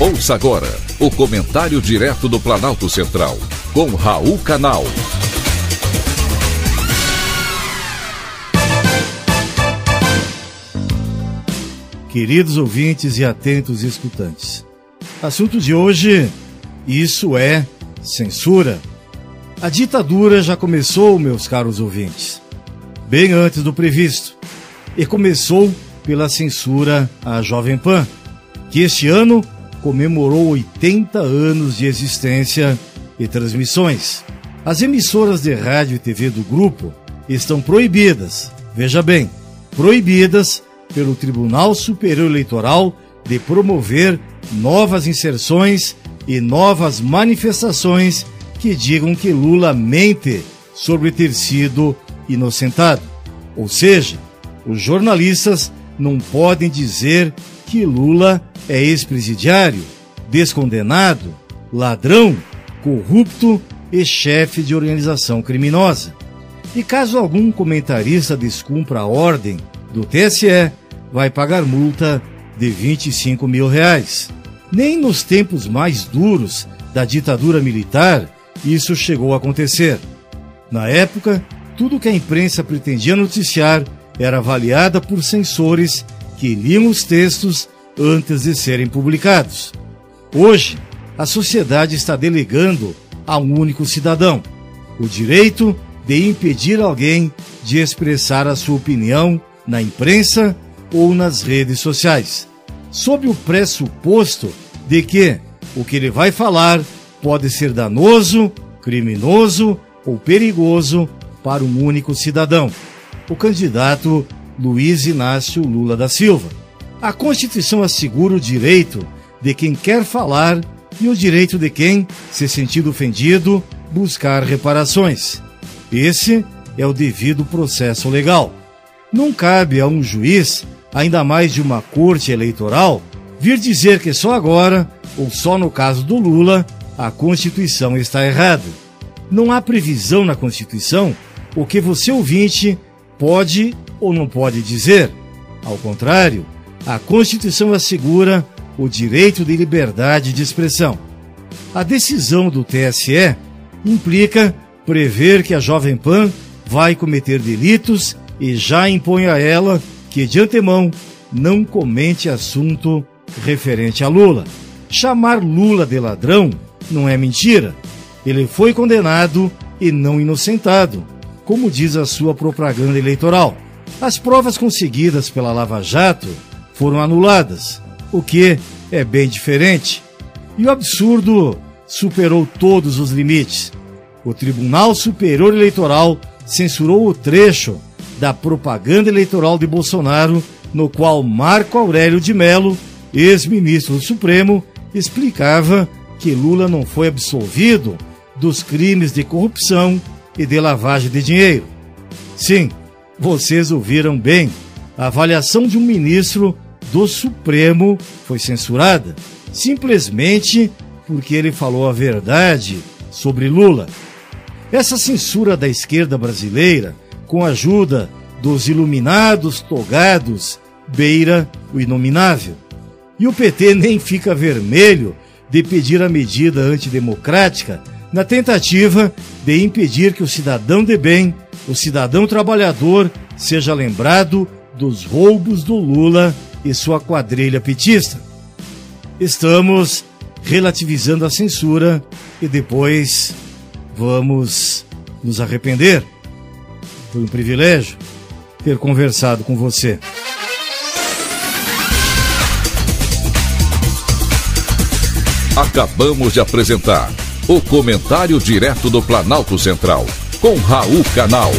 Ouça agora o comentário direto do Planalto Central, com Raul Canal. Queridos ouvintes e atentos escutantes, assunto de hoje: isso é censura. A ditadura já começou, meus caros ouvintes, bem antes do previsto, e começou pela censura à Jovem Pan, que este ano comemorou 80 anos de existência e transmissões. As emissoras de rádio e TV do grupo estão proibidas, veja bem, proibidas pelo Tribunal Superior Eleitoral de promover novas inserções e novas manifestações que digam que Lula mente sobre ter sido inocentado. Ou seja, os jornalistas não podem dizer que Lula é ex-presidiário, descondenado, ladrão, corrupto e chefe de organização criminosa. E caso algum comentarista descumpra a ordem do TSE, vai pagar multa de 25 mil reais. Nem nos tempos mais duros da ditadura militar isso chegou a acontecer. Na época, tudo que a imprensa pretendia noticiar era avaliada por censores que liam os textos antes de serem publicados. Hoje, a sociedade está delegando a um único cidadão o direito de impedir alguém de expressar a sua opinião na imprensa ou nas redes sociais, sob o pressuposto de que o que ele vai falar pode ser danoso, criminoso ou perigoso para um único cidadão, o candidato Luiz Inácio Lula da Silva. A Constituição assegura o direito de quem quer falar e o direito de quem, se sentir ofendido, buscar reparações. Esse é o devido processo legal. Não cabe a um juiz, ainda mais de uma corte eleitoral, vir dizer que só agora, ou só no caso do Lula, a Constituição está errada. Não há previsão na Constituição o que você ouvinte pode ou não pode dizer. Ao contrário, a Constituição assegura o direito de liberdade de expressão. A decisão do TSE implica prever que a Jovem Pan vai cometer delitos e já impõe a ela que, de antemão, não comente assunto referente a Lula. Chamar Lula de ladrão não é mentira. Ele foi condenado e não inocentado, como diz a sua propaganda eleitoral. As provas conseguidas pela Lava Jato foram anuladas, o que é bem diferente. E o absurdo superou todos os limites. O Tribunal Superior Eleitoral censurou o trecho da propaganda eleitoral de Bolsonaro, no qual Marco Aurélio de Mello, ex-ministro do Supremo, explicava que Lula não foi absolvido dos crimes de corrupção e de lavagem de dinheiro. Sim, vocês ouviram bem. A avaliação de um ministro do Supremo foi censurada simplesmente porque ele falou a verdade sobre Lula. Essa censura da esquerda brasileira, com a ajuda dos iluminados togados, beira o inominável. E o PT nem fica vermelho de pedir a medida antidemocrática na tentativa de impedir que o cidadão de bem, o cidadão trabalhador, seja lembrado dos roubos do Lula e sua quadrilha petista. Estamos relativizando a censura e depois vamos nos arrepender. Foi um privilégio ter conversado com você. Acabamos de apresentar o Comentário Direto do Planalto Central, com Raul Canal.